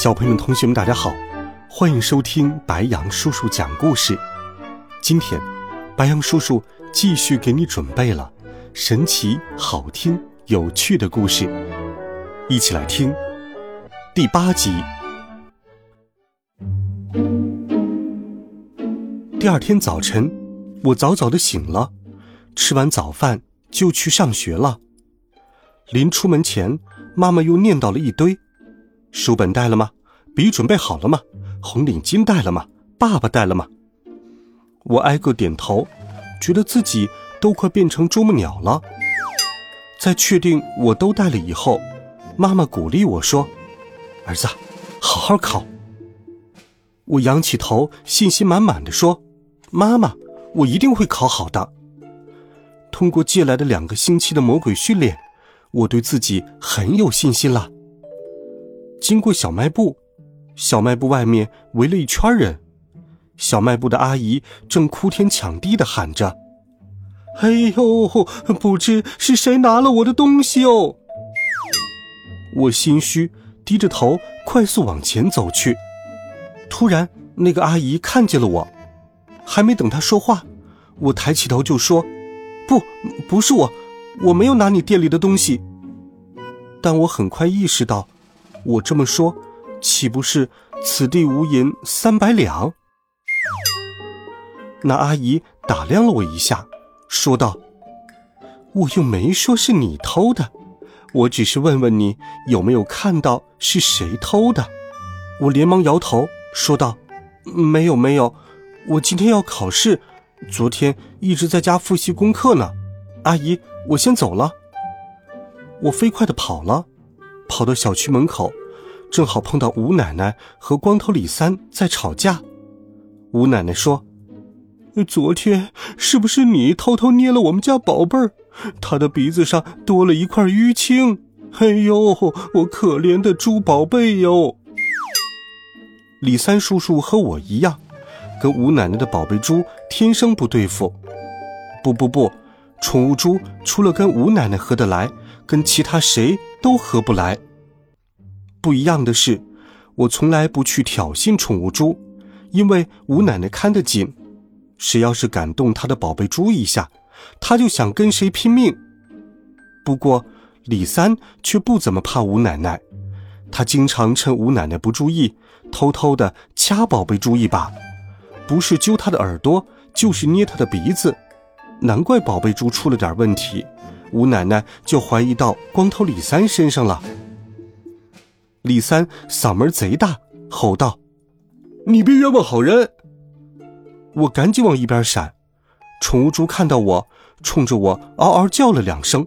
小朋友们、同学们，大家好，欢迎收听白羊叔叔讲故事。今天，白羊叔叔继续给你准备了神奇、好听、有趣的故事，一起来听第八集。第二天早晨，我早早的醒了，吃完早饭就去上学了。临出门前，妈妈又念叨了一堆。书本带了吗？笔准备好了吗？红领巾带了吗？爸爸带了吗？我挨个点头，觉得自己都快变成啄木鸟了。在确定我都带了以后，妈妈鼓励我说：“儿子，好好考。”我仰起头，信心满满的说：“妈妈，我一定会考好的。”通过借来的两个星期的魔鬼训练，我对自己很有信心了。经过小卖部，小卖部外面围了一圈人，小卖部的阿姨正哭天抢地的喊着：“哎呦，不知是谁拿了我的东西哦！”我心虚，低着头快速往前走去。突然，那个阿姨看见了我，还没等她说话，我抬起头就说：“不，不是我，我没有拿你店里的东西。”但我很快意识到。我这么说，岂不是此地无银三百两？那阿姨打量了我一下，说道：“我又没说是你偷的，我只是问问你有没有看到是谁偷的。”我连忙摇头，说道：“没有，没有，我今天要考试，昨天一直在家复习功课呢。”阿姨，我先走了。我飞快的跑了。跑到小区门口，正好碰到吴奶奶和光头李三在吵架。吴奶奶说：“昨天是不是你偷偷捏了我们家宝贝儿？他的鼻子上多了一块淤青。哎呦，我可怜的猪宝贝哟！”李三叔叔和我一样，跟吴奶奶的宝贝猪天生不对付。不不不，宠物猪除了跟吴奶奶合得来。跟其他谁都合不来。不一样的是，我从来不去挑衅宠物猪，因为吴奶奶看得紧，谁要是敢动她的宝贝猪一下，她就想跟谁拼命。不过李三却不怎么怕吴奶奶，他经常趁吴奶奶不注意，偷偷的掐宝贝猪一把，不是揪他的耳朵，就是捏他的鼻子，难怪宝贝猪出了点问题。吴奶奶就怀疑到光头李三身上了。李三嗓门贼大，吼道：“你别冤枉好人！”我赶紧往一边闪。宠物猪看到我，冲着我嗷嗷叫了两声。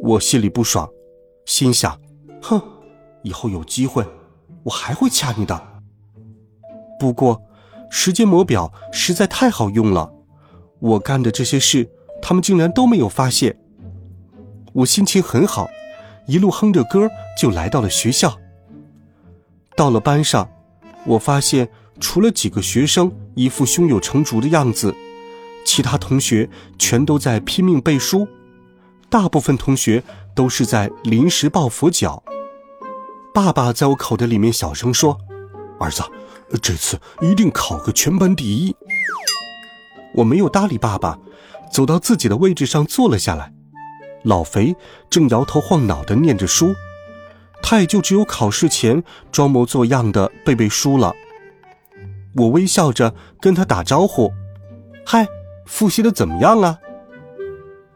我心里不爽，心想：“哼，以后有机会，我还会掐你的。”不过，时间魔表实在太好用了，我干的这些事，他们竟然都没有发现。我心情很好，一路哼着歌就来到了学校。到了班上，我发现除了几个学生一副胸有成竹的样子，其他同学全都在拼命背书，大部分同学都是在临时抱佛脚。爸爸在我口袋里面小声说：“儿子，这次一定考个全班第一。”我没有搭理爸爸，走到自己的位置上坐了下来。老肥正摇头晃脑的念着书，他也就只有考试前装模作样的背背书了。我微笑着跟他打招呼：“嗨，复习的怎么样啊？”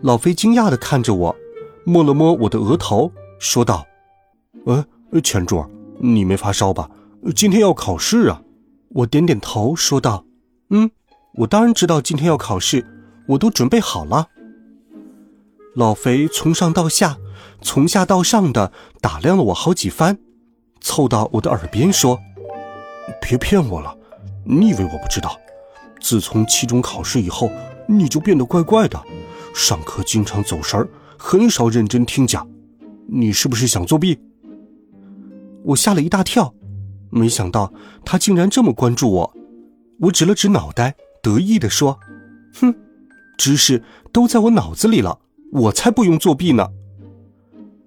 老肥惊讶的看着我，摸了摸我的额头，说道：“呃，钱柱，你没发烧吧？今天要考试啊。”我点点头，说道：“嗯，我当然知道今天要考试，我都准备好了。”老肥从上到下，从下到上的打量了我好几番，凑到我的耳边说：“别骗我了，你以为我不知道？自从期中考试以后，你就变得怪怪的，上课经常走神儿，很少认真听讲。你是不是想作弊？我吓了一大跳，没想到他竟然这么关注我。我指了指脑袋，得意地说：“哼，知识都在我脑子里了，我才不用作弊呢。”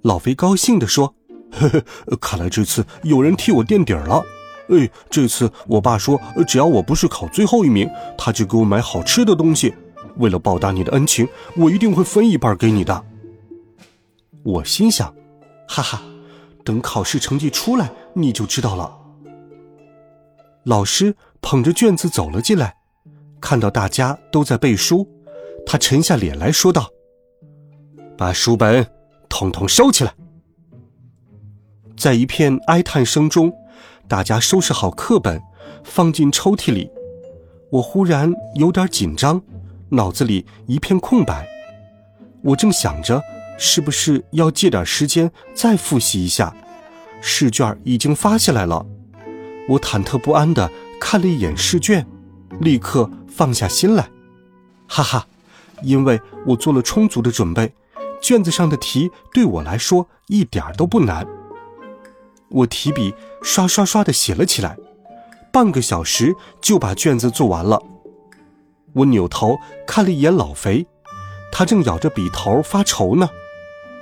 老肥高兴地说：“呵呵，看来这次有人替我垫底了。哎，这次我爸说，只要我不是考最后一名，他就给我买好吃的东西。为了报答你的恩情，我一定会分一半给你的。”我心想：“哈哈，等考试成绩出来，你就知道了。”老师捧着卷子走了进来，看到大家都在背书，他沉下脸来说道：“把书本统统收起来。”在一片哀叹声中，大家收拾好课本，放进抽屉里。我忽然有点紧张，脑子里一片空白。我正想着是不是要借点时间再复习一下，试卷已经发下来了。我忐忑不安地看了一眼试卷，立刻放下心来，哈哈，因为我做了充足的准备，卷子上的题对我来说一点都不难。我提笔刷刷刷的写了起来，半个小时就把卷子做完了。我扭头看了一眼老肥，他正咬着笔头发愁呢。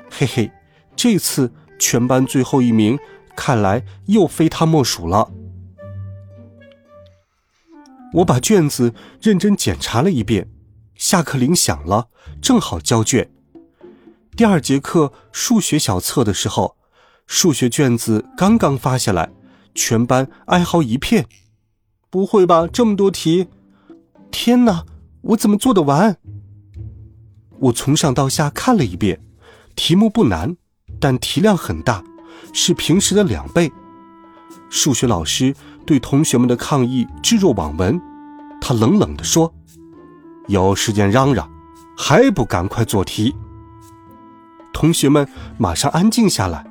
嘿嘿，这次全班最后一名，看来又非他莫属了。我把卷子认真检查了一遍，下课铃响了，正好交卷。第二节课数学小测的时候，数学卷子刚刚发下来，全班哀嚎一片。不会吧，这么多题！天哪，我怎么做得完？我从上到下看了一遍，题目不难，但题量很大，是平时的两倍。数学老师。对同学们的抗议置若罔闻，他冷冷地说：“有时间嚷嚷，还不赶快做题？”同学们马上安静下来，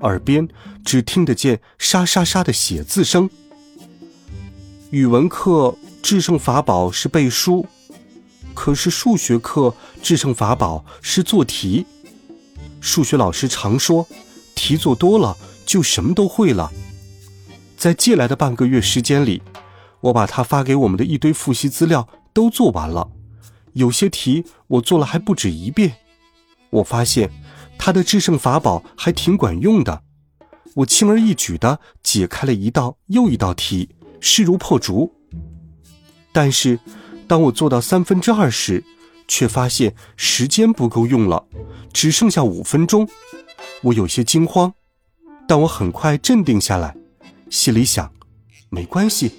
耳边只听得见沙沙沙的写字声。语文课制胜法宝是背书，可是数学课制胜法宝是做题。数学老师常说，题做多了就什么都会了。在借来的半个月时间里，我把他发给我们的一堆复习资料都做完了，有些题我做了还不止一遍。我发现他的制胜法宝还挺管用的，我轻而易举地解开了一道又一道题，势如破竹。但是，当我做到三分之二时，却发现时间不够用了，只剩下五分钟。我有些惊慌，但我很快镇定下来。心里想，没关系，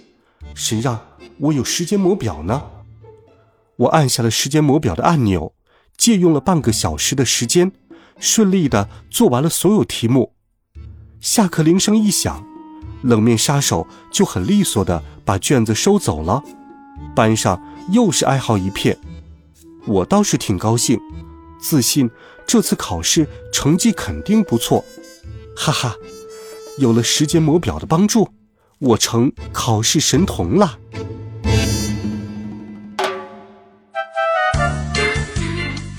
谁让我有时间魔表呢？我按下了时间魔表的按钮，借用了半个小时的时间，顺利的做完了所有题目。下课铃声一响，冷面杀手就很利索的把卷子收走了，班上又是哀嚎一片。我倒是挺高兴，自信这次考试成绩肯定不错，哈哈。有了时间魔表的帮助，我成考试神童了。